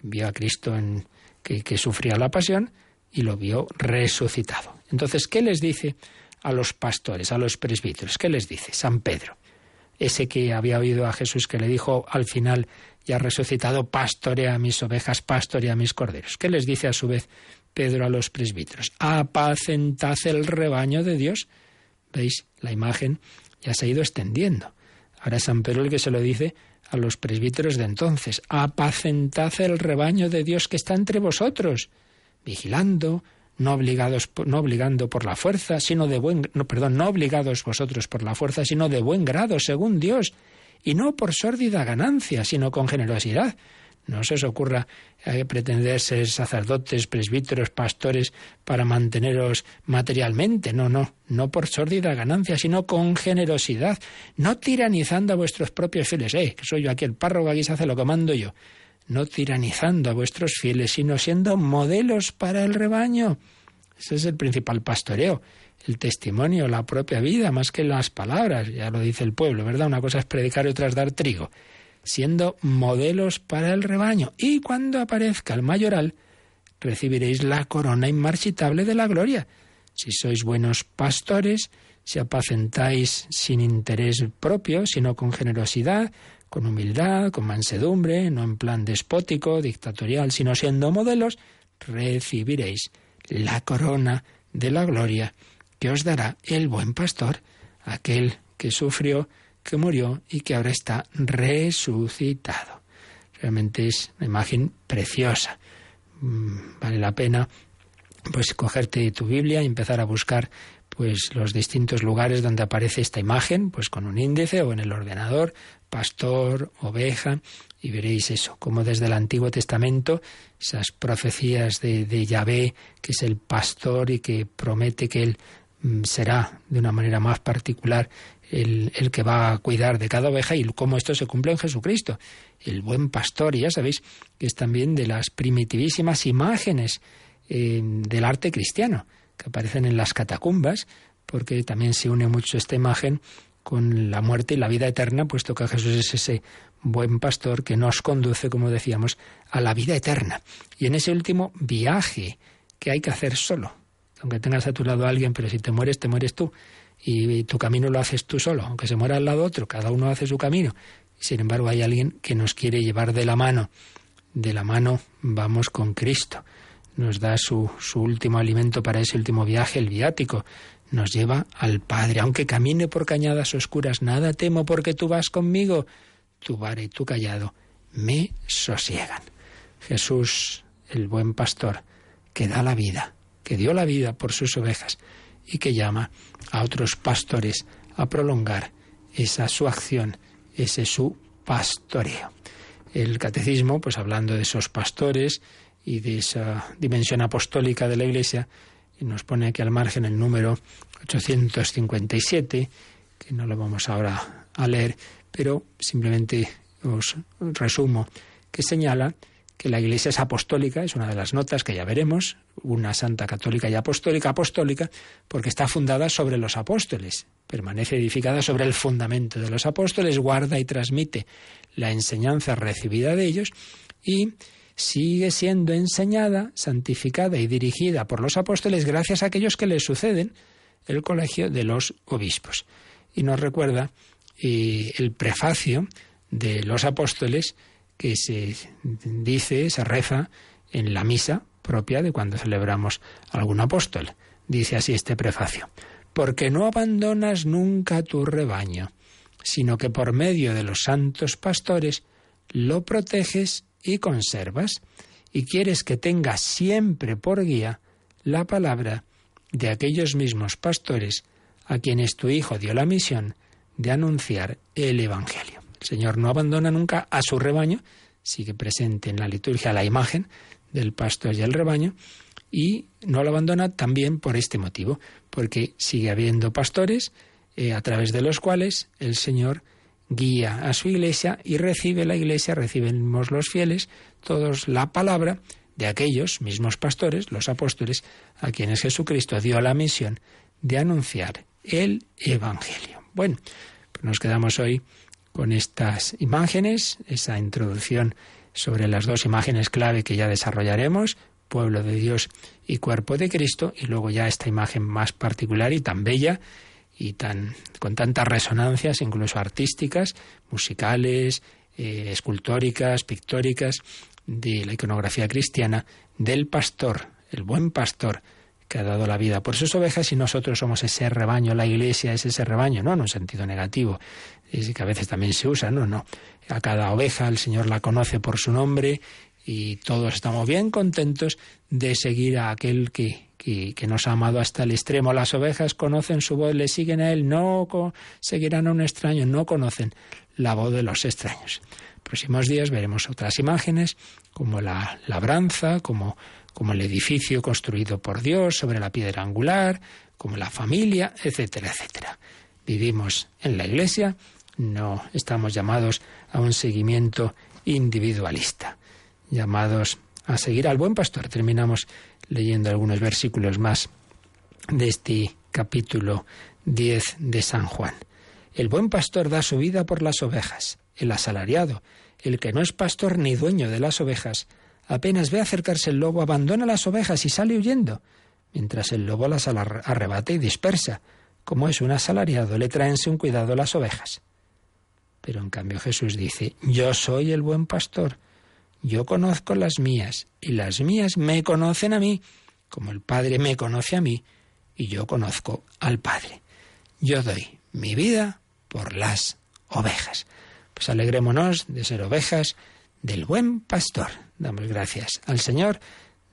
S2: Vio a Cristo en, que, que sufría la pasión y lo vio resucitado. Entonces, ¿qué les dice a los pastores, a los presbíteros? ¿Qué les dice San Pedro? Ese que había oído a Jesús que le dijo al final, y ha resucitado, pastorea a mis ovejas, pastorea a mis corderos. ¿Qué les dice a su vez Pedro a los presbíteros? Apacentad el rebaño de Dios. ¿Veis? La imagen ya se ha ido extendiendo. Ahora San Pedro el que se lo dice a los presbíteros de entonces. Apacentad el rebaño de Dios que está entre vosotros, vigilando, no obligados no obligando por la fuerza, sino de buen no, perdón, no obligados vosotros por la fuerza, sino de buen grado, según Dios, y no por sórdida ganancia, sino con generosidad. No se os ocurra eh, pretender ser sacerdotes, presbíteros, pastores para manteneros materialmente. No, no, no por sórdida ganancia, sino con generosidad, no tiranizando a vuestros propios fieles. Eh, que soy yo aquí el párroco, aquí se hace lo que mando yo. No tiranizando a vuestros fieles, sino siendo modelos para el rebaño. Ese es el principal pastoreo el testimonio, la propia vida, más que las palabras, ya lo dice el pueblo, ¿verdad? Una cosa es predicar y otra es dar trigo, siendo modelos para el rebaño. Y cuando aparezca el mayoral, recibiréis la corona inmarchitable de la gloria. Si sois buenos pastores, si apacentáis sin interés propio, sino con generosidad, con humildad, con mansedumbre, no en plan despótico, dictatorial, sino siendo modelos, recibiréis la corona de la gloria que os dará el buen pastor, aquel que sufrió, que murió y que ahora está resucitado. Realmente es una imagen preciosa. Mm, vale la pena pues cogerte tu Biblia y empezar a buscar pues los distintos lugares donde aparece esta imagen, pues con un índice o en el ordenador, pastor, oveja, y veréis eso, como desde el Antiguo Testamento, esas profecías de, de Yahvé, que es el pastor y que promete que él Mm, será de una manera más particular el, el, que va a cuidar de cada oveja y cómo esto se cumple en Jesucristo. El buen pastor, y ya sabéis que es también de las primitivísimas imágenes eh, del arte cristiano que aparecen en las catacumbas, porque también se une mucho esta imagen con la muerte y la vida eterna, puesto que Jesús es ese buen pastor que nos conduce, como decíamos, a la vida eterna. Y en ese último viaje que hay que hacer solo, aunque tengas a tu lado a alguien, pero si te mueres, te mueres tú. Y tu camino lo haces tú solo, aunque se muera al lado otro, cada uno hace su camino. Sin embargo, hay alguien que nos quiere llevar de la mano. De la mano vamos con Cristo. Nos da su, su último alimento para ese último viaje, el viático. Nos lleva al Padre. Aunque camine por cañadas oscuras, nada temo porque tú vas conmigo. Tu vara y tu callado me sosiegan. Jesús, el buen pastor, que da la vida que dio la vida por sus ovejas y que llama a otros pastores a prolongar esa su acción, ese su pastoreo. El catecismo, pues hablando de esos pastores y de esa dimensión apostólica de la Iglesia, nos pone aquí al margen el número 857, que no lo vamos ahora a leer, pero simplemente os resumo, que señala que la Iglesia es apostólica, es una de las notas que ya veremos, una santa católica y apostólica, apostólica, porque está fundada sobre los apóstoles, permanece edificada sobre el fundamento de los apóstoles, guarda y transmite la enseñanza recibida de ellos y sigue siendo enseñada, santificada y dirigida por los apóstoles gracias a aquellos que le suceden, el colegio de los obispos. Y nos recuerda eh, el prefacio de los apóstoles que se dice, se reza en la misa propia de cuando celebramos algún apóstol. Dice así este prefacio. Porque no abandonas nunca tu rebaño, sino que por medio de los santos pastores lo proteges y conservas, y quieres que tenga siempre por guía la palabra de aquellos mismos pastores a quienes tu Hijo dio la misión de anunciar el Evangelio. El Señor no abandona nunca a su rebaño, sigue presente en la liturgia la imagen del pastor y el rebaño, y no lo abandona también por este motivo, porque sigue habiendo pastores eh, a través de los cuales el Señor guía a su iglesia y recibe la iglesia, recibimos los fieles, todos la palabra de aquellos mismos pastores, los apóstoles, a quienes Jesucristo dio la misión de anunciar el Evangelio. Bueno, pues nos quedamos hoy con estas imágenes, esa introducción sobre las dos imágenes clave que ya desarrollaremos, pueblo de Dios y cuerpo de Cristo, y luego ya esta imagen más particular y tan bella y tan con tantas resonancias, incluso artísticas, musicales, eh, escultóricas, pictóricas, de la iconografía cristiana, del pastor, el buen pastor, que ha dado la vida por sus ovejas y nosotros somos ese rebaño, la iglesia es ese rebaño, no en un sentido negativo, es que a veces también se usa, no, no. A cada oveja el Señor la conoce por su nombre y todos estamos bien contentos de seguir a aquel que, que, que, nos ha amado hasta el extremo. Las ovejas conocen su voz, le siguen a Él, no seguirán a un extraño, no conocen la voz de los extraños. Próximos días veremos otras imágenes, como la labranza, como como el edificio construido por Dios sobre la piedra angular, como la familia, etcétera, etcétera. Vivimos en la Iglesia, no estamos llamados a un seguimiento individualista, llamados a seguir al buen pastor. Terminamos leyendo algunos versículos más de este capítulo 10 de San Juan. El buen pastor da su vida por las ovejas. El asalariado, el que no es pastor ni dueño de las ovejas, Apenas ve acercarse el lobo, abandona las ovejas y sale huyendo, mientras el lobo las arrebata y dispersa. Como es un asalariado, le traen sin cuidado las ovejas. Pero en cambio Jesús dice, yo soy el buen pastor, yo conozco las mías, y las mías me conocen a mí, como el Padre me conoce a mí, y yo conozco al Padre. Yo doy mi vida por las ovejas. Pues alegrémonos de ser ovejas del buen pastor. Damos gracias al Señor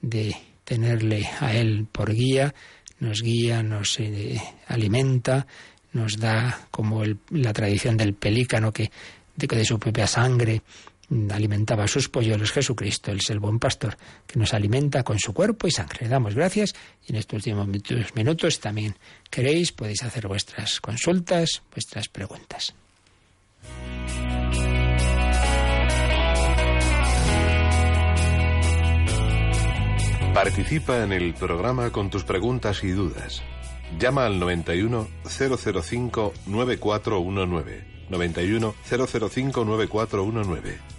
S2: de tenerle a Él por guía, nos guía, nos eh, alimenta, nos da como la tradición del pelícano que de su propia sangre alimentaba a sus polluelos Jesucristo, es el buen pastor que nos alimenta con su cuerpo y sangre. Le damos gracias y en estos últimos minutos también queréis podéis hacer vuestras consultas, vuestras preguntas.
S5: Participa en el programa con tus preguntas y dudas. Llama al 91 005 9419. 91 005 9419.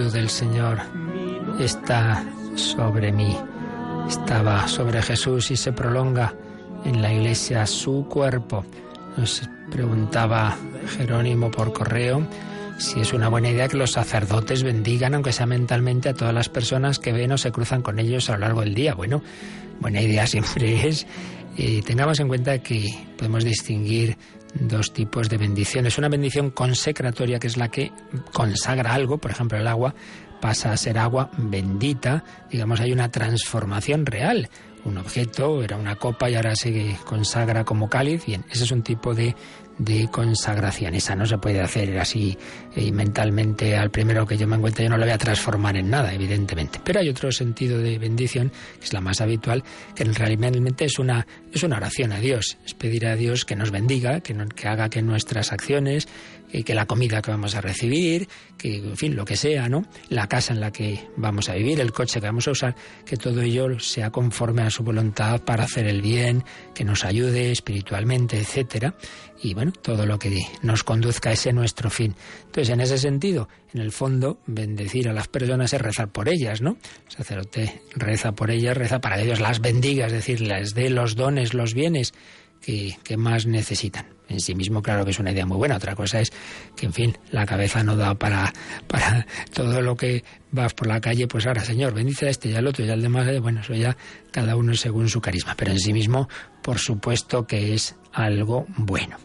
S2: Espíritu del Señor está sobre mí. Estaba sobre Jesús y se prolonga en la iglesia su cuerpo. Nos preguntaba Jerónimo por correo si es una buena idea que los sacerdotes bendigan, aunque sea mentalmente, a todas las personas que ven o se cruzan con ellos a lo largo del día. Bueno, buena idea siempre es. Y tengamos en cuenta que podemos distinguir dos tipos de bendiciones. Una bendición consecratoria, que es la que consagra algo, por ejemplo, el agua pasa a ser agua bendita, digamos, hay una transformación real. Un objeto era una copa y ahora se consagra como cáliz. Bien, ese es un tipo de de consagración. Esa no se puede hacer así eh, mentalmente al primero que yo me encuentre, yo no lo voy a transformar en nada, evidentemente. Pero hay otro sentido de bendición, que es la más habitual, que realmente es una, es una oración a Dios, es pedir a Dios que nos bendiga, que, que haga que nuestras acciones, que la comida que vamos a recibir, que, en fin, lo que sea, ¿no? La casa en la que vamos a vivir, el coche que vamos a usar, que todo ello sea conforme a su voluntad para hacer el bien, que nos ayude espiritualmente, etcétera. Y bueno, todo lo que nos conduzca a ese nuestro fin. Entonces, en ese sentido, en el fondo, bendecir a las personas es rezar por ellas, ¿no? El sacerdote reza por ellas, reza para que Dios las bendiga, es decir, les dé los dones, los bienes que, que más necesitan en sí mismo claro que es una idea muy buena. Otra cosa es que, en fin, la cabeza no da para, para todo lo que vas por la calle, pues ahora, Señor, bendice a este y al otro y al demás. Eh, bueno, eso ya cada uno según su carisma. Pero en sí mismo, por supuesto que es algo bueno.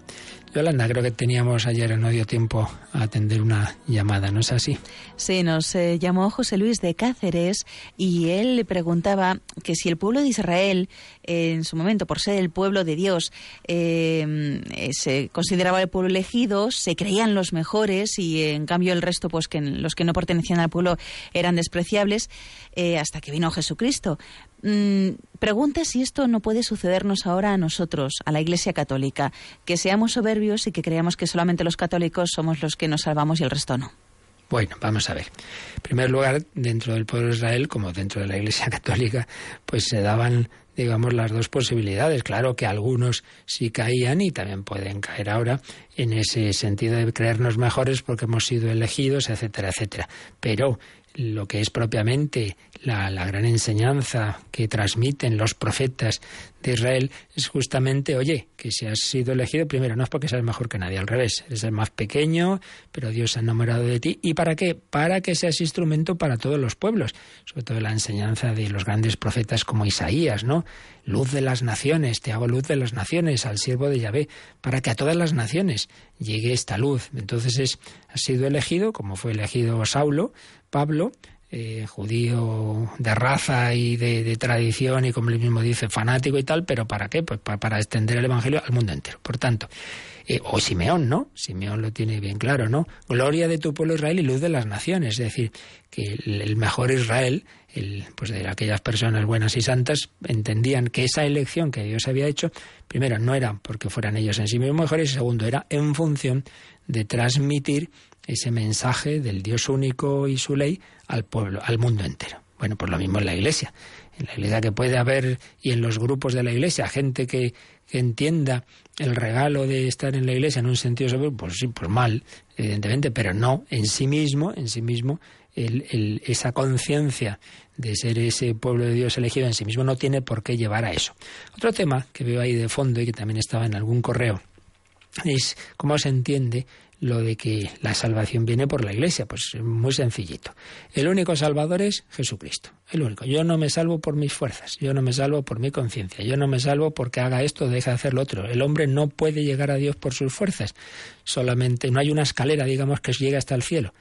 S2: Yolanda, creo que teníamos ayer, no dio tiempo a atender una llamada, ¿no es así?
S3: Sí, nos eh, llamó José Luis de Cáceres y él le preguntaba que si el pueblo de Israel, en su momento, por ser el pueblo de Dios, eh, se consideraba el pueblo elegido, se creían los mejores y en cambio el resto, pues que los que no pertenecían al pueblo eran despreciables, eh, hasta que vino Jesucristo. Mm, pregunta si esto no puede sucedernos ahora a nosotros, a la Iglesia Católica, que seamos soberbios y que creamos que solamente los católicos somos los que nos salvamos y el resto no.
S2: Bueno, vamos a ver. En primer lugar, dentro del pueblo de Israel, como dentro de la Iglesia Católica, pues se daban, digamos, las dos posibilidades. Claro que algunos sí caían y también pueden caer ahora en ese sentido de creernos mejores porque hemos sido elegidos, etcétera, etcétera. Pero lo que es propiamente la, gran enseñanza que transmiten los profetas Israel es justamente, oye, que si has sido elegido, primero, no es porque seas mejor que nadie, al revés, eres el más pequeño, pero Dios se ha enamorado de ti. ¿Y para qué? Para que seas instrumento para todos los pueblos, sobre todo la enseñanza de los grandes profetas como Isaías, ¿no? Luz de las naciones, te hago luz de las naciones, al siervo de Yahvé, para que a todas las naciones llegue esta luz. Entonces es, ha sido elegido, como fue elegido Saulo, Pablo, eh, judío de raza y de, tradición y como él mismo dice, fanático y tal, pero ¿para qué? Pues para, extender el Evangelio al mundo entero. Por tanto, eh, o Simeón, ¿no? Simeón lo tiene bien claro, ¿no? Gloria de tu pueblo Israel y luz de las naciones, es decir, que el, mejor Israel, el, pues de aquellas personas buenas y santas, entendían que esa elección que Dios había hecho, primero, no era porque fueran ellos en sí mismos mejores, y segundo, era en función de transmitir ese mensaje del Dios único y su ley al pueblo, al mundo entero. Bueno, pues lo mismo en la Iglesia. En la Iglesia que puede haber y en los grupos de la Iglesia gente que, entienda el regalo de estar en la Iglesia en un sentido sobre, pues sí, pues mal, evidentemente, pero no en sí mismo, en sí mismo el, esa conciencia de ser ese pueblo de Dios elegido en sí mismo no tiene por qué llevar a eso. Otro tema que veo ahí de fondo y que también estaba en algún correo es cómo se entiende lo de que la salvación viene por la Iglesia. Pues muy sencillito. El único salvador es Jesucristo. El único. Yo no me salvo por mis fuerzas, yo no me salvo por mi conciencia, yo no me salvo porque haga esto o deje de hacer lo otro. El hombre no puede llegar a Dios por sus fuerzas. Solamente no hay una escalera, digamos, que llegue hasta el cielo.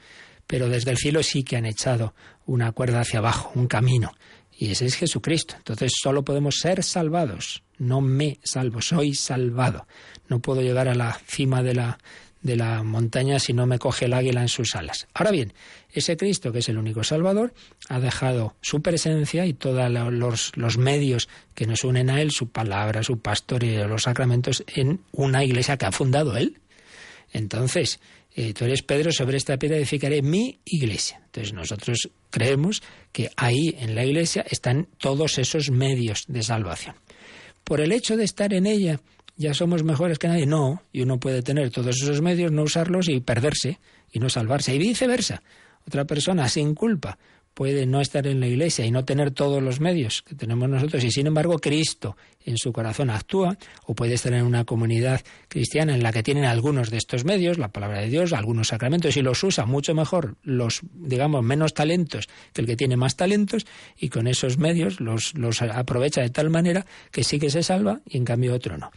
S2: Pero desde el cielo sí que han echado una cuerda hacia abajo, un camino. Y ese es Jesucristo. Entonces solo podemos ser salvados. No me salvo, soy salvado. No puedo llegar a la cima de la, de la montaña si no me coge el águila en sus alas. Ahora bien, ese Cristo, que es el único Salvador, ha dejado su presencia y todos los, medios que nos unen a Él, su palabra, su pastor y los sacramentos, en una iglesia que ha fundado Él. Entonces, eh, tú eres Pedro, sobre esta piedra edificaré mi iglesia. Entonces nosotros creemos que ahí en la iglesia están todos esos medios de salvación. Por el hecho de estar en ella, ya somos mejores que nadie. No, y uno puede tener todos esos medios, no usarlos y perderse y no salvarse. Y viceversa. otra persona sin culpa puede no estar en la iglesia y no tener todos los medios que tenemos nosotros y sin embargo Cristo en su corazón actúa o puede estar en una comunidad cristiana en la que tienen algunos de estos medios, la palabra de Dios, algunos sacramentos y los usa mucho mejor los digamos menos talentos que el que tiene más talentos y con esos medios los, los aprovecha de tal manera que sí que se salva y en cambio otro no.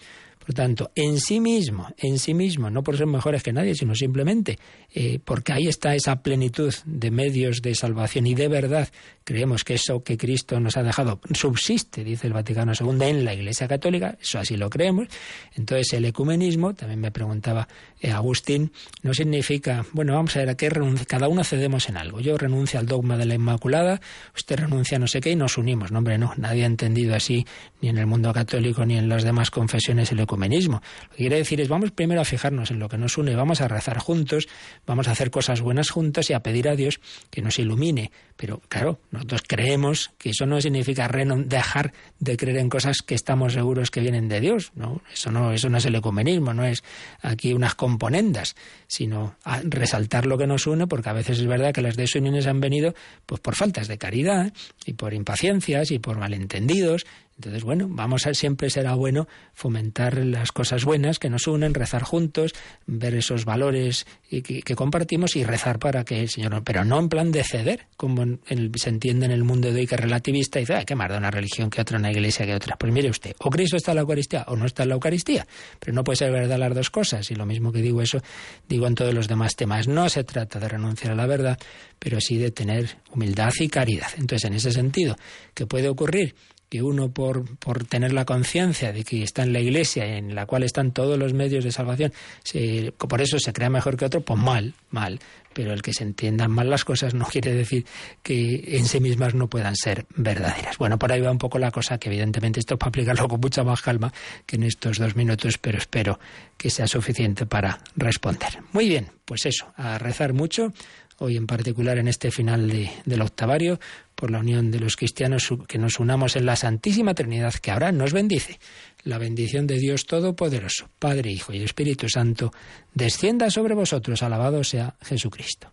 S2: Por tanto, en sí mismo, en sí mismo, no por ser mejores que nadie, sino simplemente eh, porque ahí está esa plenitud de medios de salvación y de verdad creemos que eso que Cristo nos ha dejado subsiste, dice el Vaticano II, en la Iglesia Católica, eso así lo creemos. Entonces el ecumenismo, también me preguntaba eh, Agustín, no significa, bueno, vamos a ver, a qué cada uno cedemos en algo. Yo renuncio al dogma de la Inmaculada, usted renuncia a no sé qué y nos unimos. No, hombre, no, nadie ha entendido así, ni en el mundo católico ni en las demás confesiones, el ecumenismo. Lo que quiere decir es, vamos primero a fijarnos en lo que nos une, vamos a rezar juntos, vamos a hacer cosas buenas juntos y a pedir a Dios que nos ilumine. Pero claro, nosotros creemos que eso no significa dejar de creer en cosas que estamos seguros que vienen de Dios. ¿no? Eso, no, eso no es el ecumenismo, no es aquí unas componendas, sino resaltar lo que nos une, porque a veces es verdad que las desuniones han venido pues, por faltas de caridad y por impaciencias y por malentendidos entonces, bueno, vamos a siempre será bueno fomentar las cosas buenas que nos unen, rezar juntos, ver esos valores que, que compartimos y rezar para que el Señor, pero no en plan de ceder, como se entiende en el mundo de hoy que es relativista y dice, qué más da una religión que otra, una iglesia que otra. Pues mire usted, o Cristo está en la Eucaristía o no está en la Eucaristía, pero no puede ser verdad las dos cosas. Y lo mismo que digo eso, digo en todos los demás temas. No se trata de renunciar a la verdad, pero sí de tener humildad y caridad. Entonces, en ese sentido, ¿qué puede ocurrir? Que uno por, por tener la conciencia de que está en la iglesia en la cual están todos los medios de salvación, por eso se crea mejor que otro, pues mal, mal. Pero el que se entiendan mal las cosas no quiere decir que en sí mismas no puedan ser verdaderas. Bueno, por ahí va un poco la cosa, que evidentemente esto es para aplicarlo con mucha más calma que en estos dos minutos, pero espero que sea suficiente para responder. Muy bien, pues eso, a rezar mucho, hoy en particular en este final de, del octavario, por la unión de los cristianos, que nos unamos en la Santísima Trinidad que ahora nos bendice. La bendición de Dios Todopoderoso, Padre, Hijo y Espíritu Santo, descienda sobre vosotros. Alabado sea Jesucristo.